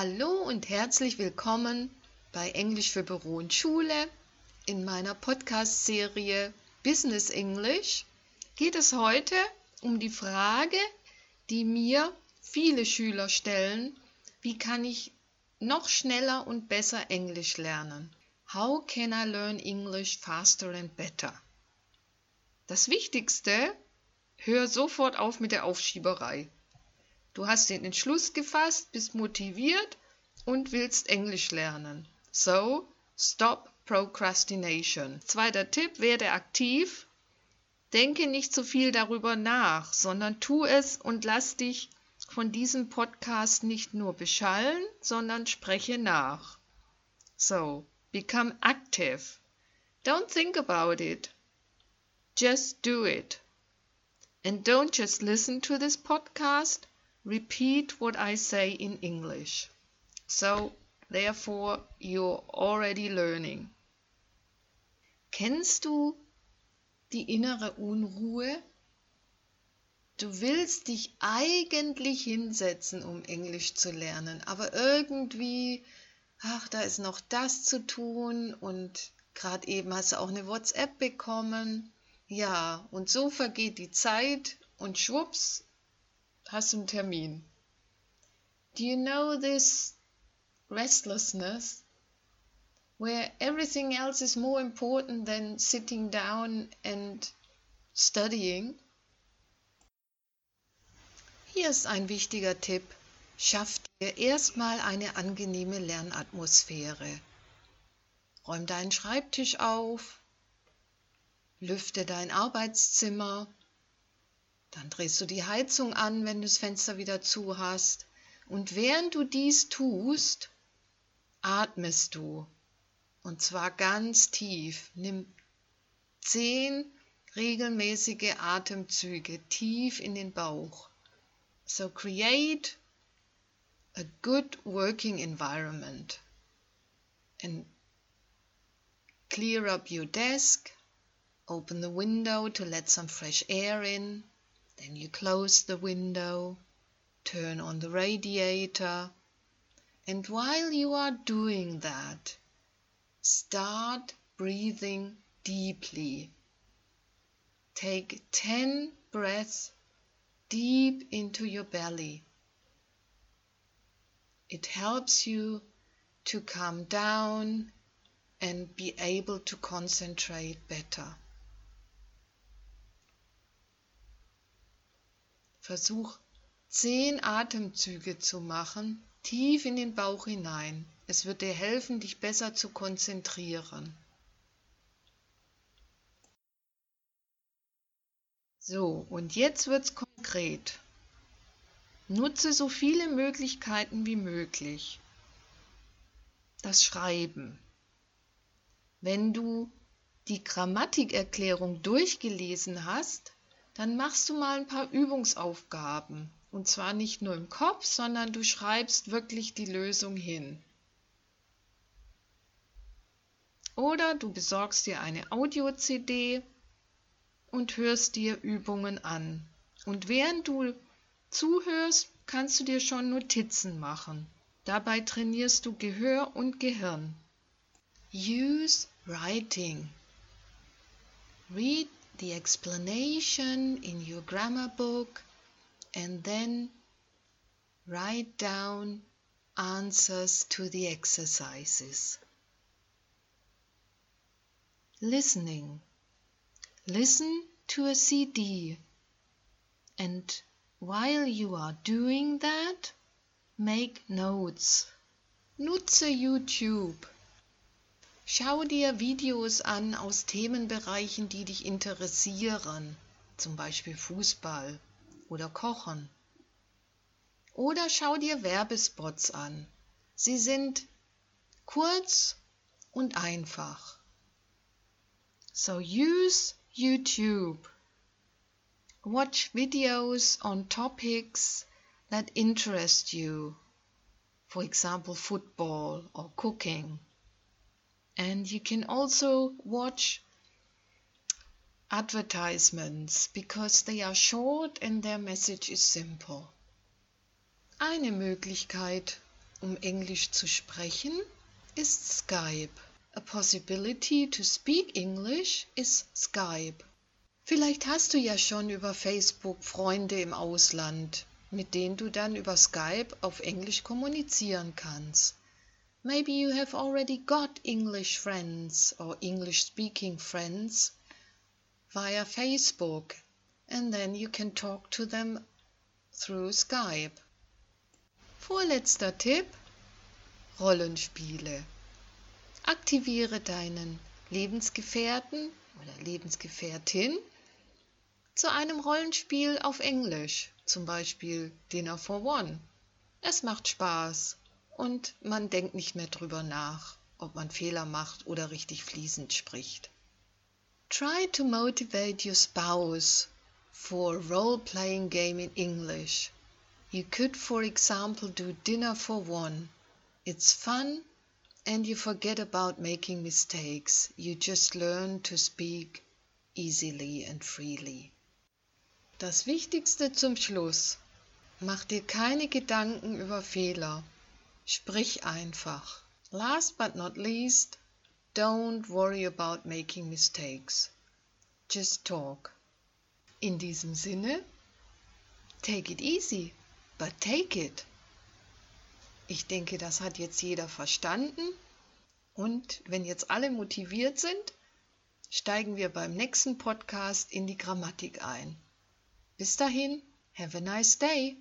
Hallo und herzlich willkommen bei Englisch für Büro und Schule. In meiner Podcast-Serie Business English geht es heute um die Frage, die mir viele Schüler stellen, wie kann ich noch schneller und besser Englisch lernen? How can I learn English faster and better? Das Wichtigste, hör sofort auf mit der Aufschieberei. Du hast den Entschluss gefasst, bist motiviert und willst Englisch lernen. So, stop procrastination. Zweiter Tipp, werde aktiv. Denke nicht zu viel darüber nach, sondern tu es und lass dich von diesem Podcast nicht nur beschallen, sondern spreche nach. So, become active. Don't think about it. Just do it. And don't just listen to this podcast, repeat what I say in English. So, therefore, you're already learning. Kennst du die innere Unruhe? Du willst dich eigentlich hinsetzen, um Englisch zu lernen, aber irgendwie, ach, da ist noch das zu tun und gerade eben hast du auch eine WhatsApp bekommen ja, und so vergeht die Zeit und schwupps, hast du einen Termin. Do you know this restlessness where everything else is more important than sitting down and studying? Hier ist ein wichtiger Tipp. Schaff dir erstmal eine angenehme Lernatmosphäre. Räum deinen Schreibtisch auf, Lüfte dein Arbeitszimmer. Dann drehst du die Heizung an, wenn du das Fenster wieder zu hast. Und während du dies tust, atmest du. Und zwar ganz tief. Nimm zehn regelmäßige Atemzüge tief in den Bauch. So create a good working environment and clear up your desk Open the window to let some fresh air in. Then you close the window, turn on the radiator. And while you are doing that, start breathing deeply. Take 10 breaths deep into your belly. It helps you to calm down and be able to concentrate better. Versuch zehn Atemzüge zu machen, tief in den Bauch hinein. Es wird dir helfen, dich besser zu konzentrieren. So, und jetzt wird's konkret. Nutze so viele Möglichkeiten wie möglich. Das Schreiben. Wenn du die Grammatikerklärung durchgelesen hast, dann machst du mal ein paar Übungsaufgaben. Und zwar nicht nur im Kopf, sondern du schreibst wirklich die Lösung hin. Oder du besorgst dir eine Audio-CD und hörst dir Übungen an. Und während du zuhörst, kannst du dir schon Notizen machen. Dabei trainierst du Gehör und Gehirn. Use writing. Read the explanation in your grammar book and then write down answers to the exercises. Listening. Listen to a CD and while you are doing that, make notes. Nutze YouTube. Schau dir Videos an aus Themenbereichen, die dich interessieren, zum Beispiel Fußball oder Kochen. Oder schau dir Werbespots an. Sie sind kurz und einfach. So use YouTube. Watch videos on topics that interest you. For example, football or cooking. And you can also watch advertisements because they are short and their message is simple. Eine Möglichkeit, um Englisch zu sprechen, ist Skype. A possibility to speak English is Skype. Vielleicht hast du ja schon über Facebook Freunde im Ausland, mit denen du dann über Skype auf Englisch kommunizieren kannst. Maybe you have already got English friends or English speaking friends via Facebook, and then you can talk to them through Skype. Vorletzter Tipp: Rollenspiele. Aktiviere deinen Lebensgefährten oder Lebensgefährtin zu einem Rollenspiel auf Englisch, zum Beispiel Dinner for One. Es macht Spaß und man denkt nicht mehr drüber nach, ob man Fehler macht oder richtig fließend spricht. Try to motivate your spouse for a role-playing game in English. You could, for example, do dinner for one. It's fun and you forget about making mistakes. You just learn to speak easily and freely. Das Wichtigste zum Schluss. Mach dir keine Gedanken über Fehler. Sprich einfach. Last but not least, don't worry about making mistakes. Just talk. In diesem Sinne, take it easy. But take it. Ich denke, das hat jetzt jeder verstanden. Und wenn jetzt alle motiviert sind, steigen wir beim nächsten Podcast in die Grammatik ein. Bis dahin, have a nice day.